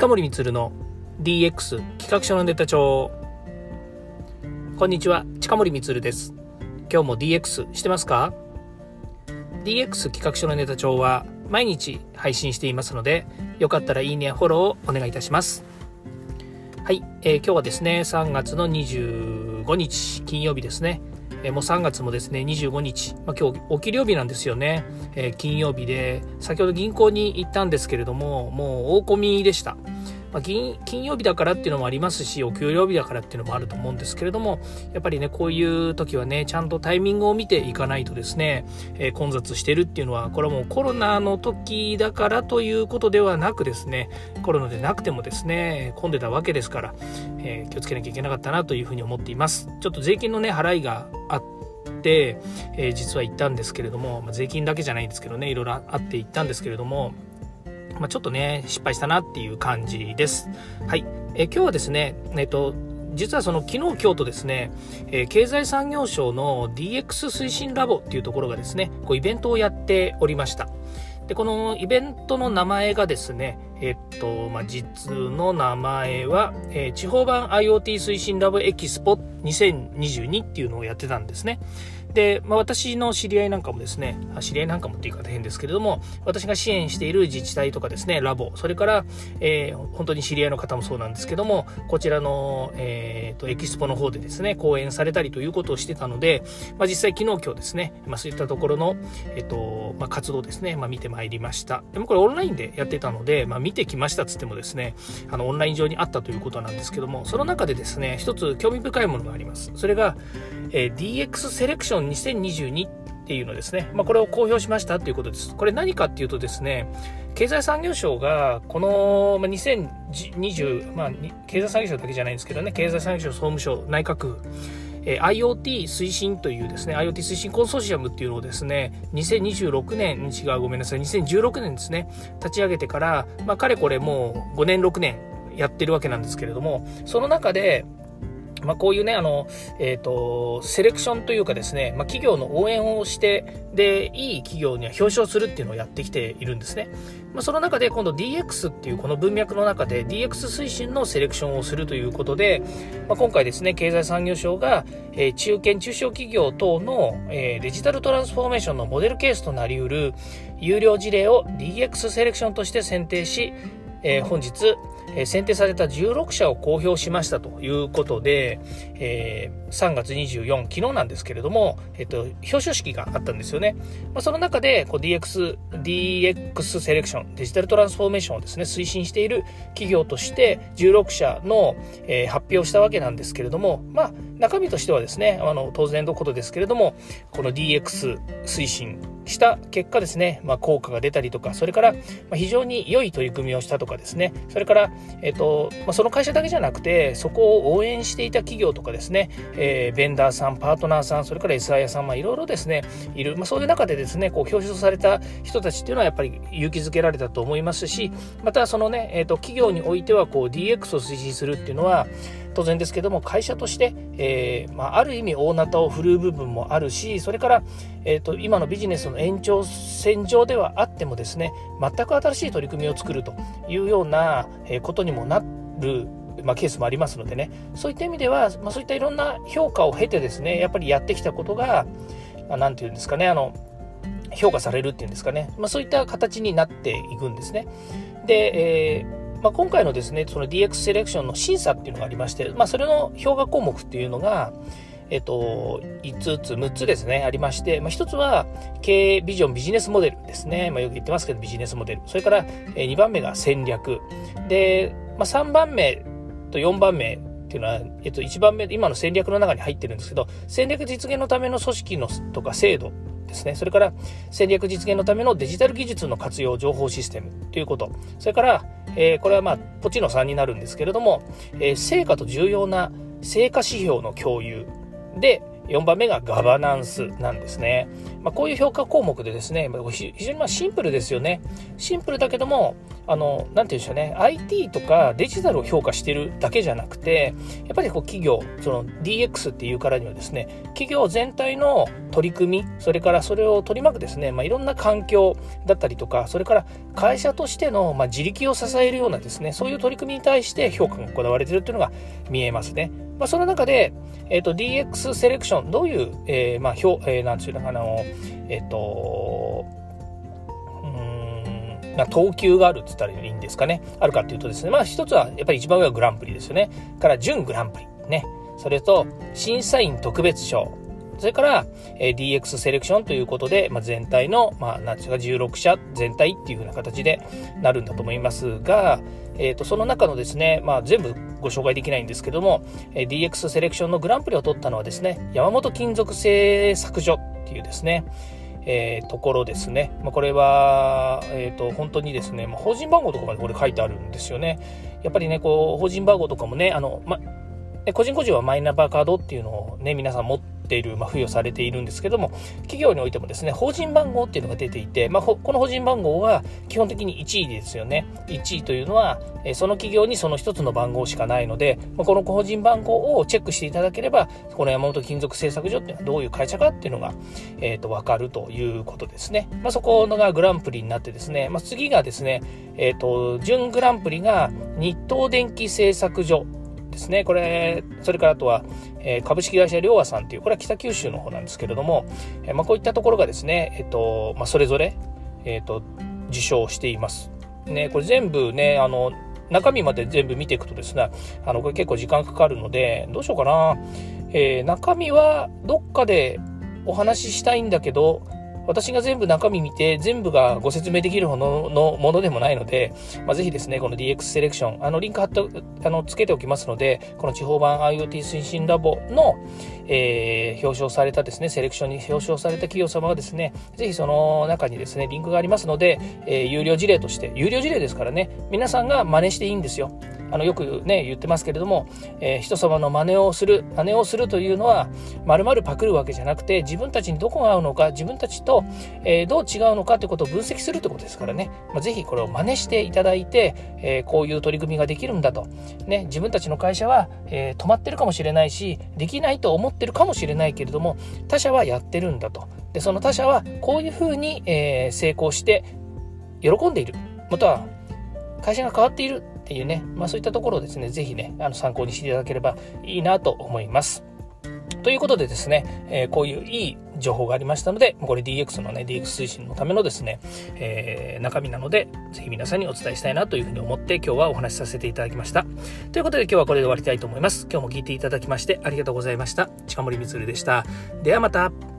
近森光の DX 企画書のネタ帳。こんにちは近森光です。今日も DX してますか？DX 企画書のネタ帳は毎日配信していますのでよかったらいいねフォローをお願いいたします。はい、えー、今日はですね3月の25日金曜日ですね。えもう3月もですね25日、まあ、今日お給料日なんですよね、え、金曜日で先ほど銀行に行ったんですけれどももう大込みでした。まあ、金曜日だからっていうのもありますしお給料日だからっていうのもあると思うんですけれどもやっぱりねこういう時はねちゃんとタイミングを見ていかないとですね、えー、混雑してるっていうのはこれはもうコロナの時だからということではなくですねコロナでなくてもですね混んでたわけですから、えー、気をつけなきゃいけなかったなというふうに思っています。ちょっと税金のね払いがあってえー、実は行ったんですけれども、まあ、税金だけじゃないんですけどねいろいろあって行ったんですけれどもまあ、ちょっとね、失敗したなっていう感じです。はい。え今日はですね、えっと、実はその昨日今日とですね、えー、経済産業省の DX 推進ラボっていうところがですね、こうイベントをやっておりました。で、このイベントの名前がですね、えっと、まあ、実の名前は、えー、地方版 IoT 推進ラボエキスポ2022っていうのをやってたんですね。で、まあ、私の知り合いなんかもですね、知り合いなんかもっていう方変ですけれども、私が支援している自治体とかですね、ラボ、それから、えー、本当に知り合いの方もそうなんですけども、こちらの、えーと、エキスポの方でですね、講演されたりということをしてたので、まあ、実際昨日今日ですね、まあ、そういったところの、え、ー、と、まあ、活動ですね、まあ、見てまいりました。でもこれオンラインでやってたので、まあ、見てきましたっつってもですね、あの、オンライン上にあったということなんですけども、その中でですね、一つ興味深いものがあります。それが、えー、DX セレクション2022っていうのですね、まあ、これを公表しましたということです。これ何かっていうとですね、経済産業省がこの2020、まあ、経済産業省だけじゃないんですけどね、経済産業省、総務省、内閣府、えー、IoT 推進というですね、IoT 推進コンソーシアムっていうのをですね、2026年、違う、ごめんなさい、2016年ですね、立ち上げてから、まあ、かれこれもう5年、6年やってるわけなんですけれども、その中で、まあ、こういうね、あの、えっ、ー、と、セレクションというかですね、まあ、企業の応援をして、で、いい企業には表彰するっていうのをやってきているんですね。まあ、その中で今度 DX っていうこの文脈の中で DX 推進のセレクションをするということで、まあ、今回ですね、経済産業省が、えー、中堅中小企業等の、えー、デジタルトランスフォーメーションのモデルケースとなりうる有料事例を DX セレクションとして選定し、えー、本日、え、選定された16社を公表しましたということで、えー、3月24、昨日なんですけれども、えっ、と、表彰式があったんですよね。まあ、その中でこう DX、DX セレクション、デジタルトランスフォーメーションをですね、推進している企業として16社の、えー、発表したわけなんですけれども、まあ、中身としてはですね、あの、当然のことですけれども、この DX 推進した結果ですね、まあ、効果が出たりとか、それから、非常に良い取り組みをしたとかですね、それから、えっ、と、まあ、その会社だけじゃなくて、そこを応援していた企業とかですね、えー、ベンダーさん、パートナーさん、それから SIA さん、まあ、いろいろですね、いる、まあ、そういう中でですね、こう、表彰された人たちっていうのはやっぱり勇気づけられたと思いますし、またそのね、えっ、と、企業においては、こう、DX を推進するっていうのは、当然ですけども会社として、えー、まあ、ある意味大なたを振るう部分もあるしそれから、えーと、今のビジネスの延長線上ではあってもですね全く新しい取り組みを作るというようなことにもなるまあ、ケースもありますのでねそういった意味では、まあ、そういったいろんな評価を経てですねやっぱりやってきたことが何、まあ、て言うんですかねあの評価されるっていうんですかね、まあ、そういった形になっていくんですね。で、えーまあ、今回のですね、その DX セレクションの審査っていうのがありまして、まあ、それの評価項目っていうのが、えっと、5つ、6つですね、ありまして、まあ、1つは、経営ビジョンビジネスモデルですね。まあ、よく言ってますけど、ビジネスモデル。それから、え2番目が戦略。で、まあ、3番目と4番目っていうのは、えっと、1番目、今の戦略の中に入ってるんですけど、戦略実現のための組織のとか制度ですね。それから戦略実現のためのデジタル技術の活用情報システムということ。それから、え、これはまあ、ポチの3になるんですけれども、え、成果と重要な成果指標の共有で、4番目がガバナンスなんですね。まあ、こういう評価項目でですね、非常にまシンプルですよね。シンプルだけども、あの、なんて言うんでしょうね、IT とかデジタルを評価してるだけじゃなくて、やっぱりこう企業、その DX っていうからにはですね、企業全体の取り組み、それからそれを取り巻くですね、まあ、いろんな環境だったりとか、それから会社としての、まあ自力を支えるようなですね、そういう取り組みに対して評価が行われているというのが見えますね。まあ、その中で、えっ、ー、と、DX セレクション、どういう、えー、まあ、表、えー、なんていうのかな、えっ、ー、と、うん、な等級があるって言ったらいいんですかね。あるかっていうとですね、まあ、一つは、やっぱり一番上はグランプリですよね。から、準グランプリ。ね。それと、審査員特別賞。それから、えー、DX セレクションということで、まあ、全体の、まあ、なんていうか、16社全体っていう風な形でなるんだと思いますが、えーと、その中のですね、まあ、全部ご紹介できないんですけども、えー、DX セレクションのグランプリを取ったのはですね、山本金属製作所っていうですね、えー、ところですね。まあ、これは、え、ー、と、本当にですね、まあ、法人番号とかまでこれ書いてあるんですよね。やっぱりね、こう、法人番号とかもね、あの、ま、個人個人はマイナンバーカードっていうのをね、皆さん持っている、まあ、付与されているんですけども、企業においてもですね、法人番号っていうのが出ていて、まあ、この法人番号は基本的に1位ですよね。1位というのは、その企業にその1つの番号しかないので、まあ、この法人番号をチェックしていただければ、この山本金属製作所っていうのはどういう会社かっていうのが、えっ、ー、と、わかるということですね。まあ、そこのがグランプリになってですね、まあ、次がですね、えっ、ー、と、準グランプリが日東電機製作所ですね。これ、それからあとは、え、株式会社りょうわさんという、これは北九州の方なんですけれども、え、まあ、こういったところがですね、えっ、と、まあ、それぞれ、えっ、と、受賞しています。ね、これ全部ね、あの、中身まで全部見ていくとですね、あの、これ結構時間かかるので、どうしようかな。えー、中身はどっかでお話ししたいんだけど、私が全部中身見て、全部がご説明できるもののものでもないので、まあ、ぜひですね、この DX セレクション、あの、リンク貼って、あの、つけておきますので、この地方版 IoT 推進ラボの、えー、表彰されたですね、セレクションに表彰された企業様はですね、ぜひその中にですね、リンクがありますので、えー、有料事例として、有料事例ですからね、皆さんが真似していいんですよ。あのよくね言ってますけれども、えー、人様の真似をする真似をするというのはまるまるパクるわけじゃなくて自分たちにどこが合うのか自分たちと、えー、どう違うのかということを分析するということですからね、まあ、ぜひこれを真似していただいて、えー、こういう取り組みができるんだと、ね、自分たちの会社は、え止まってるかもしれないしできないと思ってるかもしれないけれども他社はやってるんだと。でその他社はこういうふうに、えー成功して喜んでいる。または会社が変わっているっていうね、まあ、そういったところをですね、ぜひね、あの参考にしていただければいいなと思います。ということでですね、えー、こういういい情報がありましたので、これ DX のね、DX 推進のためのですね、えー、中身なので、ぜひ皆さんにお伝えしたいなというふうに思って今日はお話しさせていただきました。ということで今日はこれで終わりたいと思います。今日も聞いていただきましてありがとうございました。近森光でした。ではまた。